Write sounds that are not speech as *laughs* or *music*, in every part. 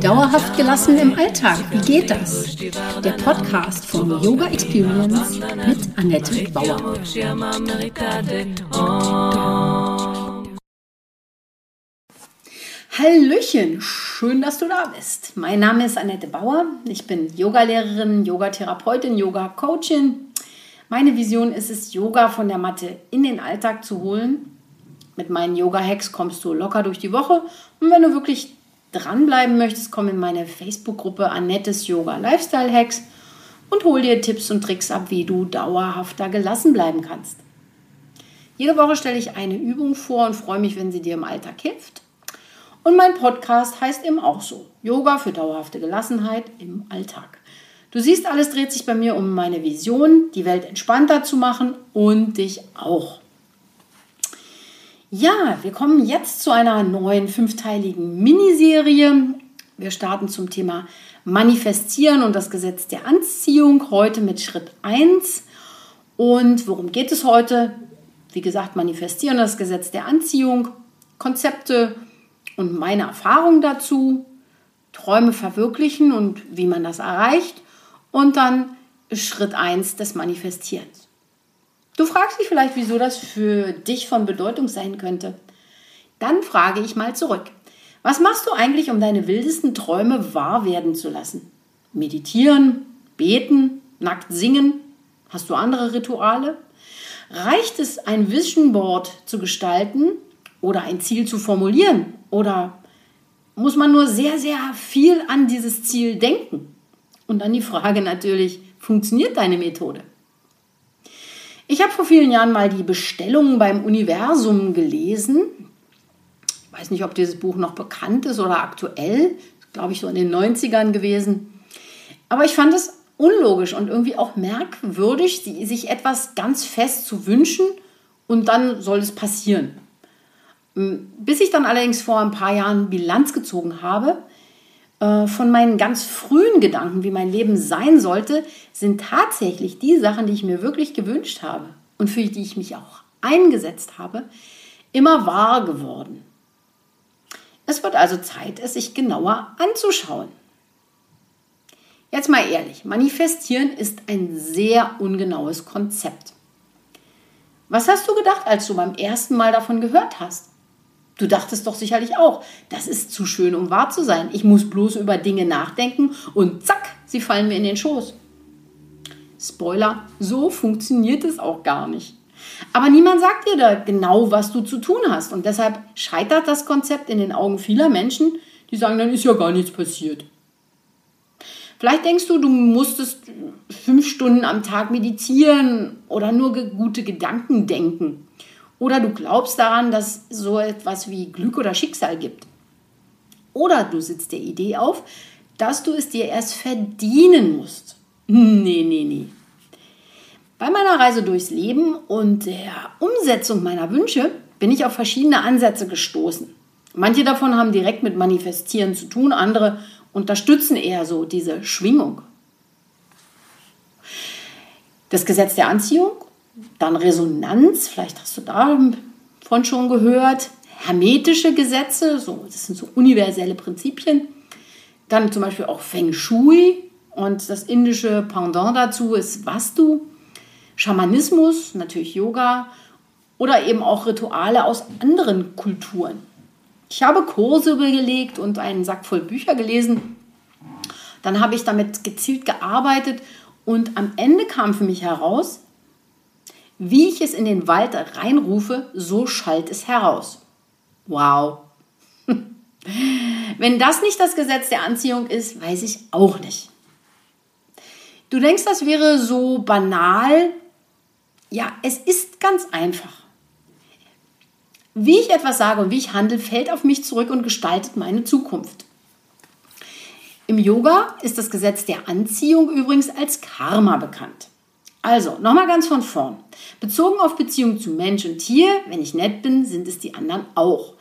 Dauerhaft gelassen im Alltag, wie geht das? Der Podcast von Yoga Experience mit Annette Bauer. Hallöchen, schön, dass du da bist. Mein Name ist Annette Bauer. Ich bin Yogalehrerin, Yogatherapeutin, Yoga-Coachin. Meine Vision ist es, Yoga von der Matte in den Alltag zu holen mit meinen Yoga-Hacks kommst du locker durch die Woche. Und wenn du wirklich dranbleiben möchtest, komm in meine Facebook-Gruppe Annettes Yoga Lifestyle Hacks und hol dir Tipps und Tricks ab, wie du dauerhafter gelassen bleiben kannst. Jede Woche stelle ich eine Übung vor und freue mich, wenn sie dir im Alltag hilft. Und mein Podcast heißt eben auch so: Yoga für dauerhafte Gelassenheit im Alltag. Du siehst, alles dreht sich bei mir um meine Vision, die Welt entspannter zu machen und dich auch. Ja, wir kommen jetzt zu einer neuen fünfteiligen Miniserie. Wir starten zum Thema Manifestieren und das Gesetz der Anziehung heute mit Schritt 1. Und worum geht es heute? Wie gesagt, Manifestieren, das Gesetz der Anziehung, Konzepte und meine Erfahrung dazu, Träume verwirklichen und wie man das erreicht und dann Schritt 1 des Manifestierens. Du fragst dich vielleicht, wieso das für dich von Bedeutung sein könnte. Dann frage ich mal zurück. Was machst du eigentlich, um deine wildesten Träume wahr werden zu lassen? Meditieren, beten, nackt singen? Hast du andere Rituale? Reicht es, ein Vision Board zu gestalten oder ein Ziel zu formulieren? Oder muss man nur sehr, sehr viel an dieses Ziel denken? Und dann die Frage natürlich, funktioniert deine Methode? Ich habe vor vielen Jahren mal die Bestellungen beim Universum gelesen. Ich weiß nicht, ob dieses Buch noch bekannt ist oder aktuell. Glaube ich, so in den 90ern gewesen. Aber ich fand es unlogisch und irgendwie auch merkwürdig, sich etwas ganz fest zu wünschen und dann soll es passieren. Bis ich dann allerdings vor ein paar Jahren Bilanz gezogen habe, von meinen ganz frühen Gedanken, wie mein Leben sein sollte, sind tatsächlich die Sachen, die ich mir wirklich gewünscht habe und für die ich mich auch eingesetzt habe, immer wahr geworden. Es wird also Zeit, es sich genauer anzuschauen. Jetzt mal ehrlich, manifestieren ist ein sehr ungenaues Konzept. Was hast du gedacht, als du beim ersten Mal davon gehört hast? Du dachtest doch sicherlich auch, das ist zu schön, um wahr zu sein. Ich muss bloß über Dinge nachdenken und zack, sie fallen mir in den Schoß. Spoiler, so funktioniert es auch gar nicht. Aber niemand sagt dir da genau, was du zu tun hast. Und deshalb scheitert das Konzept in den Augen vieler Menschen, die sagen, dann ist ja gar nichts passiert. Vielleicht denkst du, du musstest fünf Stunden am Tag meditieren oder nur gute Gedanken denken. Oder du glaubst daran, dass es so etwas wie Glück oder Schicksal gibt. Oder du sitzt der Idee auf, dass du es dir erst verdienen musst. Nee, nee, nee. Bei meiner Reise durchs Leben und der Umsetzung meiner Wünsche bin ich auf verschiedene Ansätze gestoßen. Manche davon haben direkt mit Manifestieren zu tun, andere unterstützen eher so diese Schwingung. Das Gesetz der Anziehung dann Resonanz, vielleicht hast du davon schon gehört. Hermetische Gesetze, so, das sind so universelle Prinzipien. Dann zum Beispiel auch Feng Shui und das indische Pendant dazu ist Vastu. Schamanismus, natürlich Yoga oder eben auch Rituale aus anderen Kulturen. Ich habe Kurse belegt und einen Sack voll Bücher gelesen. Dann habe ich damit gezielt gearbeitet und am Ende kam für mich heraus, wie ich es in den Wald reinrufe, so schallt es heraus. Wow. *laughs* Wenn das nicht das Gesetz der Anziehung ist, weiß ich auch nicht. Du denkst, das wäre so banal. Ja, es ist ganz einfach. Wie ich etwas sage und wie ich handle, fällt auf mich zurück und gestaltet meine Zukunft. Im Yoga ist das Gesetz der Anziehung übrigens als Karma bekannt. Also, nochmal ganz von vorn. Bezogen auf Beziehung zu Mensch und Tier, wenn ich nett bin, sind es die anderen auch.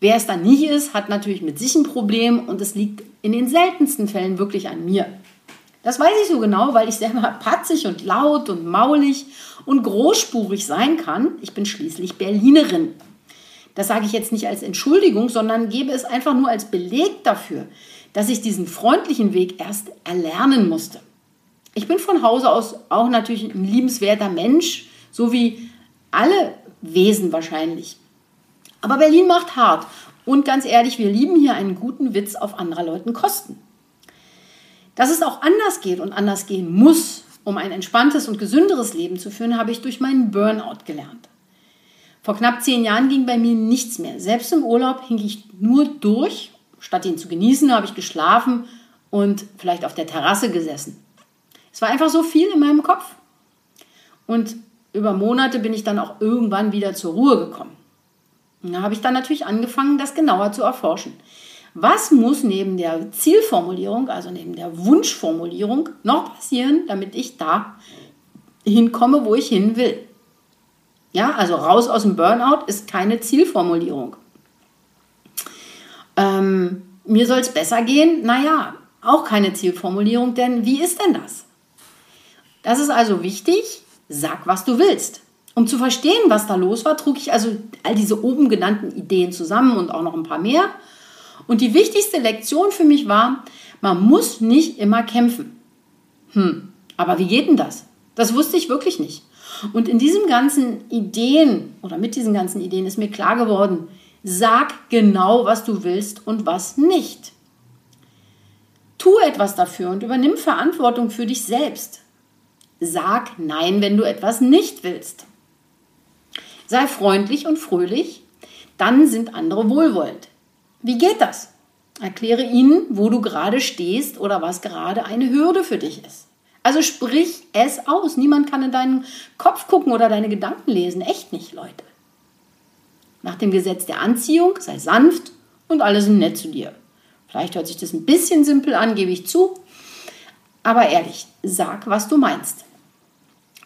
Wer es dann nicht ist, hat natürlich mit sich ein Problem und es liegt in den seltensten Fällen wirklich an mir. Das weiß ich so genau, weil ich selber *laughs* patzig und laut und maulig und großspurig sein kann. Ich bin schließlich Berlinerin. Das sage ich jetzt nicht als Entschuldigung, sondern gebe es einfach nur als Beleg dafür, dass ich diesen freundlichen Weg erst erlernen musste. Ich bin von Hause aus auch natürlich ein liebenswerter Mensch, so wie alle Wesen wahrscheinlich. Aber Berlin macht hart. Und ganz ehrlich, wir lieben hier einen guten Witz auf anderer Leuten Kosten. Dass es auch anders geht und anders gehen muss, um ein entspanntes und gesünderes Leben zu führen, habe ich durch meinen Burnout gelernt. Vor knapp zehn Jahren ging bei mir nichts mehr. Selbst im Urlaub hing ich nur durch. Statt ihn zu genießen, habe ich geschlafen und vielleicht auf der Terrasse gesessen. Es war einfach so viel in meinem Kopf. Und über Monate bin ich dann auch irgendwann wieder zur Ruhe gekommen. Und da habe ich dann natürlich angefangen, das genauer zu erforschen. Was muss neben der Zielformulierung, also neben der Wunschformulierung, noch passieren, damit ich da hinkomme, wo ich hin will? Ja, also raus aus dem Burnout ist keine Zielformulierung. Ähm, mir soll es besser gehen? Naja, auch keine Zielformulierung, denn wie ist denn das? Das ist also wichtig, sag, was du willst. Um zu verstehen, was da los war, trug ich also all diese oben genannten Ideen zusammen und auch noch ein paar mehr. Und die wichtigste Lektion für mich war, man muss nicht immer kämpfen. Hm, aber wie geht denn das? Das wusste ich wirklich nicht. Und in diesen ganzen Ideen oder mit diesen ganzen Ideen ist mir klar geworden, sag genau, was du willst und was nicht. Tu etwas dafür und übernimm Verantwortung für dich selbst. Sag Nein, wenn du etwas nicht willst. Sei freundlich und fröhlich, dann sind andere wohlwollend. Wie geht das? Erkläre ihnen, wo du gerade stehst oder was gerade eine Hürde für dich ist. Also sprich es aus. Niemand kann in deinen Kopf gucken oder deine Gedanken lesen. Echt nicht, Leute. Nach dem Gesetz der Anziehung sei sanft und alle sind nett zu dir. Vielleicht hört sich das ein bisschen simpel an, gebe ich zu. Aber ehrlich, sag, was du meinst.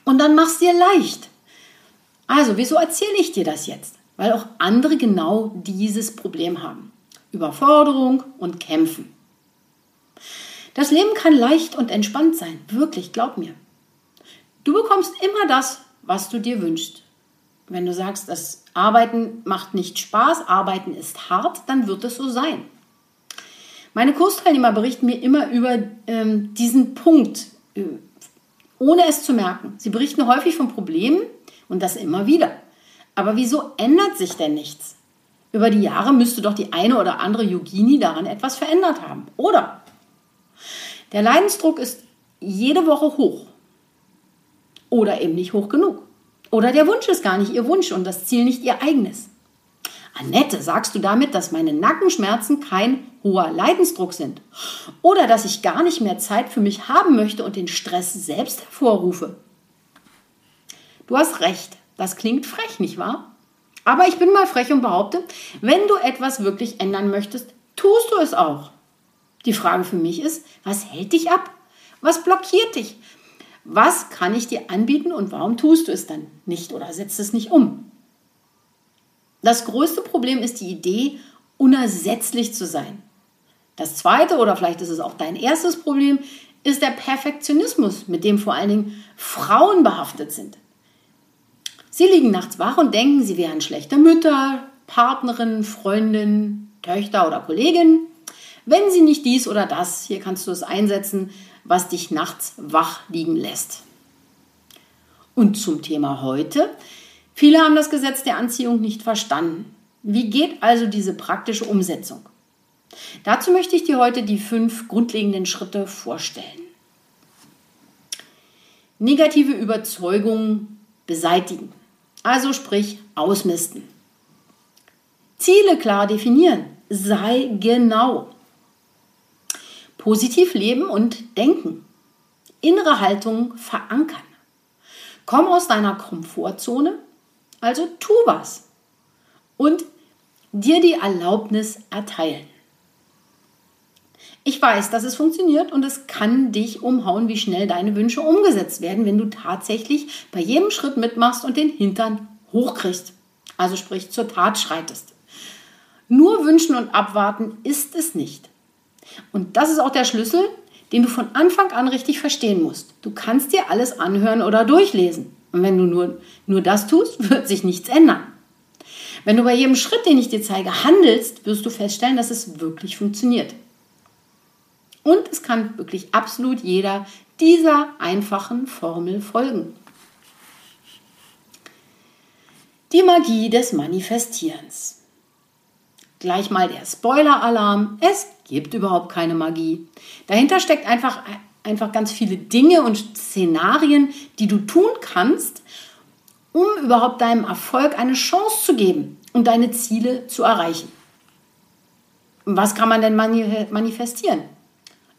Und dann mach's dir leicht. Also, wieso erzähle ich dir das jetzt? Weil auch andere genau dieses Problem haben. Überforderung und Kämpfen. Das Leben kann leicht und entspannt sein. Wirklich, glaub mir. Du bekommst immer das, was du dir wünschst. Wenn du sagst, das Arbeiten macht nicht Spaß, Arbeiten ist hart, dann wird es so sein. Meine Kursteilnehmer berichten mir immer über ähm, diesen Punkt, äh, ohne es zu merken. Sie berichten häufig von Problemen, und das immer wieder. Aber wieso ändert sich denn nichts? Über die Jahre müsste doch die eine oder andere Yogini daran etwas verändert haben, oder? Der Leidensdruck ist jede Woche hoch. Oder eben nicht hoch genug. Oder der Wunsch ist gar nicht ihr Wunsch und das Ziel nicht ihr eigenes. Annette, sagst du damit, dass meine Nackenschmerzen kein hoher Leidensdruck sind? Oder dass ich gar nicht mehr Zeit für mich haben möchte und den Stress selbst hervorrufe? Du hast recht. Das klingt frech, nicht wahr? Aber ich bin mal frech und behaupte, wenn du etwas wirklich ändern möchtest, tust du es auch. Die Frage für mich ist, was hält dich ab? Was blockiert dich? Was kann ich dir anbieten und warum tust du es dann nicht oder setzt es nicht um? Das größte Problem ist die Idee, unersetzlich zu sein. Das zweite, oder vielleicht ist es auch dein erstes Problem, ist der Perfektionismus, mit dem vor allen Dingen Frauen behaftet sind. Sie liegen nachts wach und denken, sie wären schlechte Mütter, Partnerin, Freundin, Töchter oder Kollegin. Wenn sie nicht dies oder das, hier kannst du es einsetzen, was dich nachts wach liegen lässt. Und zum Thema heute. Viele haben das Gesetz der Anziehung nicht verstanden. Wie geht also diese praktische Umsetzung? Dazu möchte ich dir heute die fünf grundlegenden Schritte vorstellen. Negative Überzeugungen beseitigen. Also sprich ausmisten. Ziele klar definieren. Sei genau. Positiv leben und denken. Innere Haltung verankern. Komm aus deiner Komfortzone, also tu was. Und dir die Erlaubnis erteilen. Ich weiß, dass es funktioniert und es kann dich umhauen, wie schnell deine Wünsche umgesetzt werden, wenn du tatsächlich bei jedem Schritt mitmachst und den Hintern hochkriegst. Also sprich zur Tat schreitest. Nur wünschen und abwarten ist es nicht. Und das ist auch der Schlüssel, den du von Anfang an richtig verstehen musst. Du kannst dir alles anhören oder durchlesen. Und wenn du nur, nur das tust, wird sich nichts ändern. Wenn du bei jedem Schritt, den ich dir zeige, handelst, wirst du feststellen, dass es wirklich funktioniert. Und es kann wirklich absolut jeder dieser einfachen Formel folgen. Die Magie des Manifestierens. Gleich mal der Spoiler-Alarm. Es gibt überhaupt keine Magie. Dahinter steckt einfach, einfach ganz viele Dinge und Szenarien, die du tun kannst, um überhaupt deinem Erfolg eine Chance zu geben und deine Ziele zu erreichen. Was kann man denn manifestieren?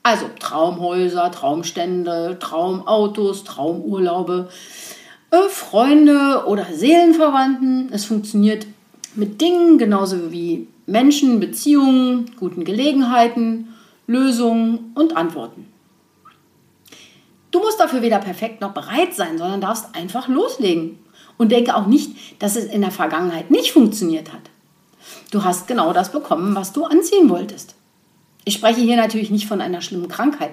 Also Traumhäuser, Traumstände, Traumautos, Traumurlaube, äh, Freunde oder Seelenverwandten. Es funktioniert mit Dingen genauso wie Menschen, Beziehungen, guten Gelegenheiten, Lösungen und Antworten. Du musst dafür weder perfekt noch bereit sein, sondern darfst einfach loslegen. Und denke auch nicht, dass es in der Vergangenheit nicht funktioniert hat. Du hast genau das bekommen, was du anziehen wolltest. Ich spreche hier natürlich nicht von einer schlimmen Krankheit,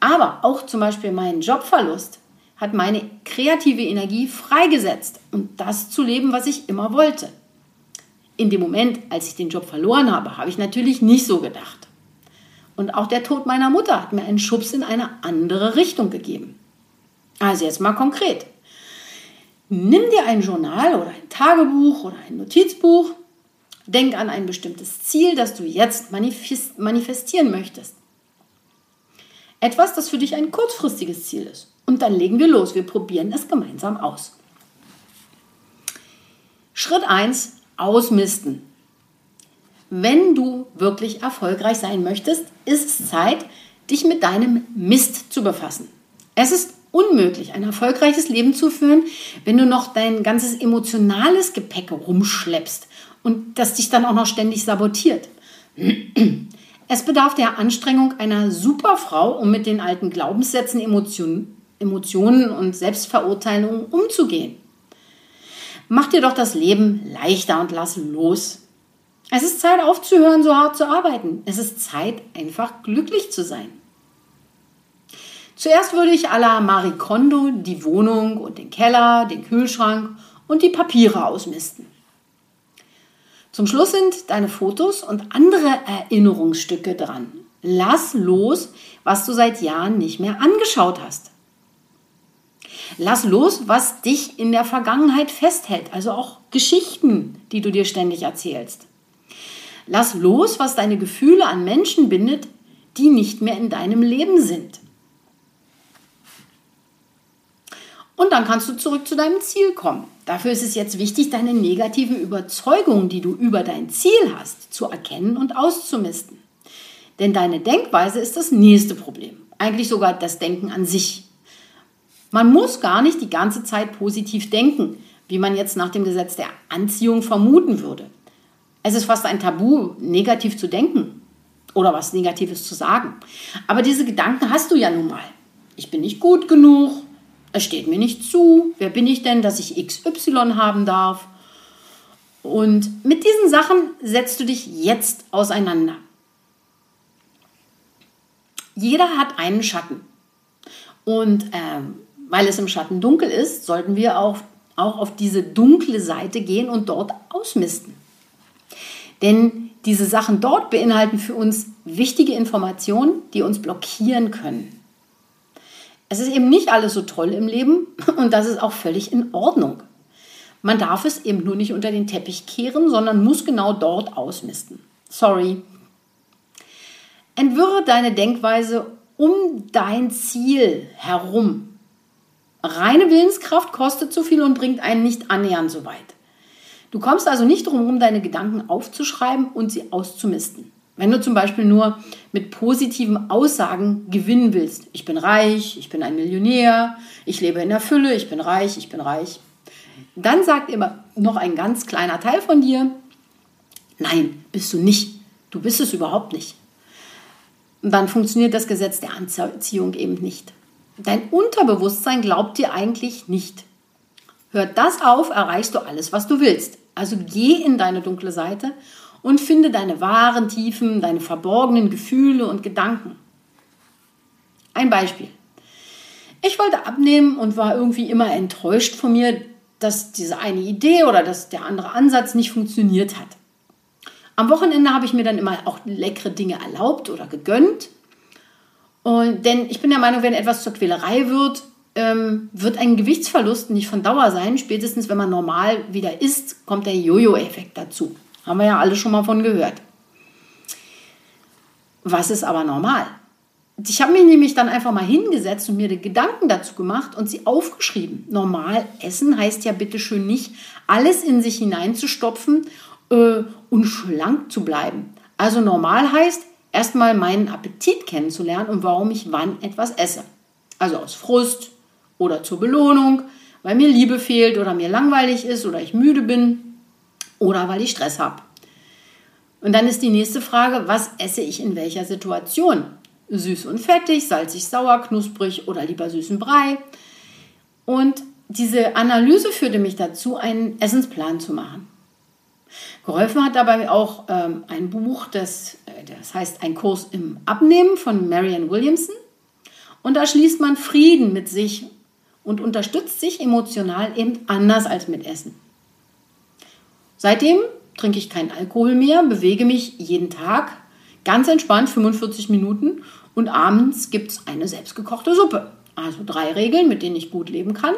aber auch zum Beispiel mein Jobverlust hat meine kreative Energie freigesetzt um das zu leben, was ich immer wollte. In dem Moment, als ich den Job verloren habe, habe ich natürlich nicht so gedacht. Und auch der Tod meiner Mutter hat mir einen Schubs in eine andere Richtung gegeben. Also jetzt mal konkret. Nimm dir ein Journal oder ein Tagebuch oder ein Notizbuch Denk an ein bestimmtes Ziel, das du jetzt manifestieren möchtest. Etwas, das für dich ein kurzfristiges Ziel ist. Und dann legen wir los. Wir probieren es gemeinsam aus. Schritt 1. Ausmisten. Wenn du wirklich erfolgreich sein möchtest, ist es Zeit, dich mit deinem Mist zu befassen. Es ist unmöglich, ein erfolgreiches Leben zu führen, wenn du noch dein ganzes emotionales Gepäck rumschleppst und das dich dann auch noch ständig sabotiert. Es bedarf der Anstrengung einer Superfrau, um mit den alten Glaubenssätzen, Emotionen, Emotionen und Selbstverurteilungen umzugehen. Mach dir doch das Leben leichter und lass los. Es ist Zeit aufzuhören, so hart zu arbeiten. Es ist Zeit, einfach glücklich zu sein. Zuerst würde ich à la Marie Kondo die Wohnung und den Keller, den Kühlschrank und die Papiere ausmisten. Zum Schluss sind deine Fotos und andere Erinnerungsstücke dran. Lass los, was du seit Jahren nicht mehr angeschaut hast. Lass los, was dich in der Vergangenheit festhält, also auch Geschichten, die du dir ständig erzählst. Lass los, was deine Gefühle an Menschen bindet, die nicht mehr in deinem Leben sind. Und dann kannst du zurück zu deinem Ziel kommen. Dafür ist es jetzt wichtig, deine negativen Überzeugungen, die du über dein Ziel hast, zu erkennen und auszumisten. Denn deine Denkweise ist das nächste Problem. Eigentlich sogar das Denken an sich. Man muss gar nicht die ganze Zeit positiv denken, wie man jetzt nach dem Gesetz der Anziehung vermuten würde. Es ist fast ein Tabu, negativ zu denken oder was Negatives zu sagen. Aber diese Gedanken hast du ja nun mal. Ich bin nicht gut genug, es steht mir nicht zu. Wer bin ich denn, dass ich XY haben darf? Und mit diesen Sachen setzt du dich jetzt auseinander. Jeder hat einen Schatten. Und äh, weil es im Schatten dunkel ist, sollten wir auch, auch auf diese dunkle Seite gehen und dort ausmisten. Denn diese Sachen dort beinhalten für uns wichtige Informationen, die uns blockieren können. Es ist eben nicht alles so toll im Leben *laughs* und das ist auch völlig in Ordnung. Man darf es eben nur nicht unter den Teppich kehren, sondern muss genau dort ausmisten. Sorry. Entwirre deine Denkweise um dein Ziel herum. Reine Willenskraft kostet zu viel und bringt einen nicht annähernd so weit. Du kommst also nicht darum herum, deine Gedanken aufzuschreiben und sie auszumisten. Wenn du zum Beispiel nur mit positiven Aussagen gewinnen willst, ich bin reich, ich bin ein Millionär, ich lebe in der Fülle, ich bin reich, ich bin reich, dann sagt immer noch ein ganz kleiner Teil von dir, nein, bist du nicht, du bist es überhaupt nicht. Und dann funktioniert das Gesetz der Anziehung eben nicht. Dein Unterbewusstsein glaubt dir eigentlich nicht. Hört das auf, erreichst du alles, was du willst. Also geh in deine dunkle Seite und finde deine wahren Tiefen, deine verborgenen Gefühle und Gedanken. Ein Beispiel. Ich wollte abnehmen und war irgendwie immer enttäuscht von mir, dass diese eine Idee oder dass der andere Ansatz nicht funktioniert hat. Am Wochenende habe ich mir dann immer auch leckere Dinge erlaubt oder gegönnt. Und, denn ich bin der Meinung, wenn etwas zur Quälerei wird, ähm, wird ein Gewichtsverlust nicht von Dauer sein. Spätestens, wenn man normal wieder isst, kommt der Jojo-Effekt dazu. Haben wir ja alle schon mal von gehört. Was ist aber normal? Ich habe mich nämlich dann einfach mal hingesetzt und mir Gedanken dazu gemacht und sie aufgeschrieben. Normal essen heißt ja bitteschön nicht, alles in sich hineinzustopfen äh, und schlank zu bleiben. Also normal heißt, erstmal meinen Appetit kennenzulernen und warum ich wann etwas esse. Also aus Frust oder zur Belohnung, weil mir Liebe fehlt oder mir langweilig ist oder ich müde bin oder weil ich Stress habe. Und dann ist die nächste Frage, was esse ich in welcher Situation? Süß und fettig, salzig, sauer, knusprig oder lieber süßen Brei. Und diese Analyse führte mich dazu, einen Essensplan zu machen. Geholfen hat dabei auch ähm, ein Buch, das, äh, das heißt Ein Kurs im Abnehmen von Marianne Williamson. Und da schließt man Frieden mit sich und unterstützt sich emotional eben anders als mit Essen. Seitdem trinke ich keinen Alkohol mehr, bewege mich jeden Tag ganz entspannt 45 Minuten und abends gibt es eine selbstgekochte Suppe. Also drei Regeln, mit denen ich gut leben kann.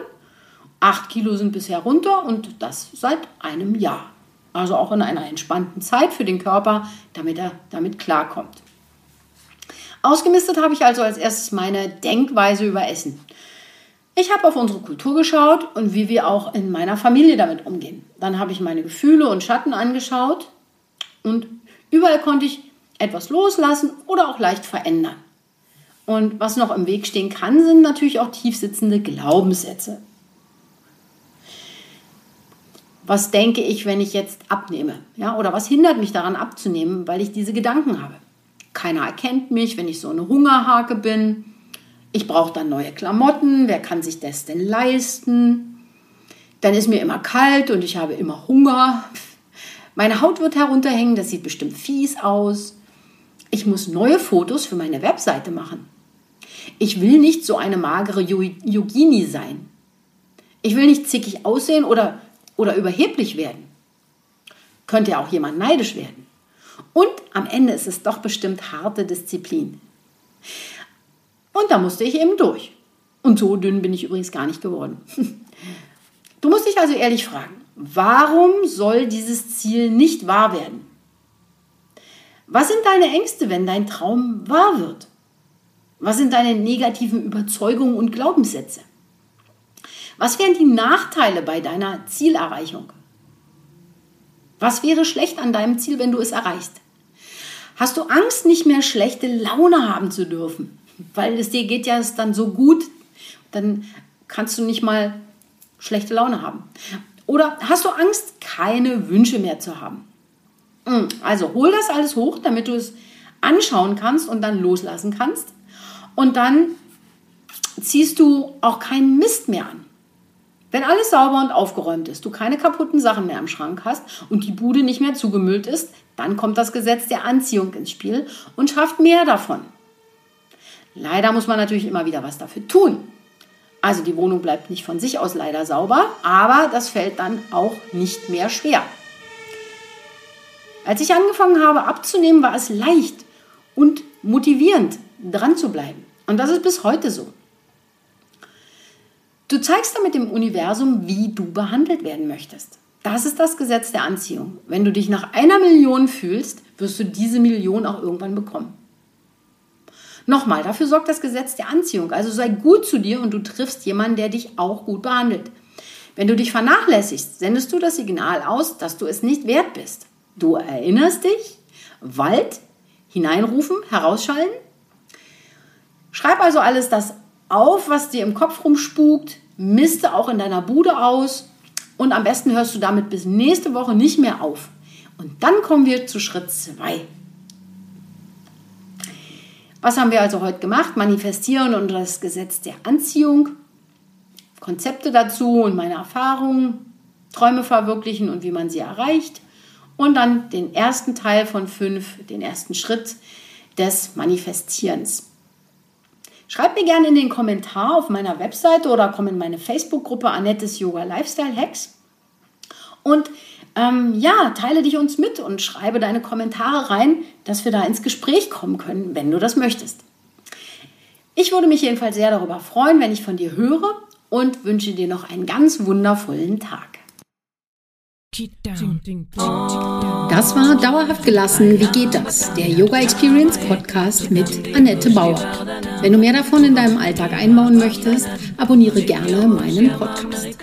Acht Kilo sind bisher runter und das seit einem Jahr. Also auch in einer entspannten Zeit für den Körper, damit er damit klarkommt. Ausgemistet habe ich also als erstes meine Denkweise über Essen. Ich habe auf unsere Kultur geschaut und wie wir auch in meiner Familie damit umgehen. Dann habe ich meine Gefühle und Schatten angeschaut und überall konnte ich etwas loslassen oder auch leicht verändern. Und was noch im Weg stehen kann, sind natürlich auch tiefsitzende Glaubenssätze. Was denke ich, wenn ich jetzt abnehme? Ja, oder was hindert mich daran abzunehmen, weil ich diese Gedanken habe? Keiner erkennt mich, wenn ich so eine Hungerhake bin. Ich brauche dann neue Klamotten. Wer kann sich das denn leisten? Dann ist mir immer kalt und ich habe immer Hunger. Meine Haut wird herunterhängen, das sieht bestimmt fies aus. Ich muss neue Fotos für meine Webseite machen. Ich will nicht so eine magere Yogini sein. Ich will nicht zickig aussehen oder, oder überheblich werden. Könnte ja auch jemand neidisch werden. Und am Ende ist es doch bestimmt harte Disziplin. Und da musste ich eben durch. Und so dünn bin ich übrigens gar nicht geworden. *laughs* Du musst dich also ehrlich fragen, warum soll dieses Ziel nicht wahr werden? Was sind deine Ängste, wenn dein Traum wahr wird? Was sind deine negativen Überzeugungen und Glaubenssätze? Was wären die Nachteile bei deiner Zielerreichung? Was wäre schlecht an deinem Ziel, wenn du es erreichst? Hast du Angst, nicht mehr schlechte Laune haben zu dürfen? Weil es dir geht ja dann so gut, dann kannst du nicht mal schlechte Laune haben. Oder hast du Angst, keine Wünsche mehr zu haben? Hm, also hol das alles hoch, damit du es anschauen kannst und dann loslassen kannst. Und dann ziehst du auch keinen Mist mehr an. Wenn alles sauber und aufgeräumt ist, du keine kaputten Sachen mehr im Schrank hast und die Bude nicht mehr zugemüllt ist, dann kommt das Gesetz der Anziehung ins Spiel und schafft mehr davon. Leider muss man natürlich immer wieder was dafür tun. Also die Wohnung bleibt nicht von sich aus leider sauber, aber das fällt dann auch nicht mehr schwer. Als ich angefangen habe abzunehmen, war es leicht und motivierend, dran zu bleiben. Und das ist bis heute so. Du zeigst damit dem Universum, wie du behandelt werden möchtest. Das ist das Gesetz der Anziehung. Wenn du dich nach einer Million fühlst, wirst du diese Million auch irgendwann bekommen. Nochmal, dafür sorgt das Gesetz der Anziehung. Also sei gut zu dir und du triffst jemanden, der dich auch gut behandelt. Wenn du dich vernachlässigst, sendest du das Signal aus, dass du es nicht wert bist. Du erinnerst dich, Wald, hineinrufen, herausschallen. Schreib also alles das auf, was dir im Kopf rumspukt, miste auch in deiner Bude aus und am besten hörst du damit bis nächste Woche nicht mehr auf. Und dann kommen wir zu Schritt 2. Was haben wir also heute gemacht? Manifestieren und das Gesetz der Anziehung, Konzepte dazu und meine Erfahrungen, Träume verwirklichen und wie man sie erreicht. Und dann den ersten Teil von fünf, den ersten Schritt des Manifestierens. Schreib mir gerne in den Kommentar auf meiner Webseite oder komm in meine Facebook-Gruppe Annettes Yoga Lifestyle Hacks. Und ähm, ja, teile dich uns mit und schreibe deine Kommentare rein, dass wir da ins Gespräch kommen können, wenn du das möchtest. Ich würde mich jedenfalls sehr darüber freuen, wenn ich von dir höre und wünsche dir noch einen ganz wundervollen Tag. Das war Dauerhaft gelassen. wie geht das? Der Yoga Experience Podcast mit Annette Bauer. Wenn du mehr davon in deinem Alltag einbauen möchtest, abonniere gerne meinen Podcast.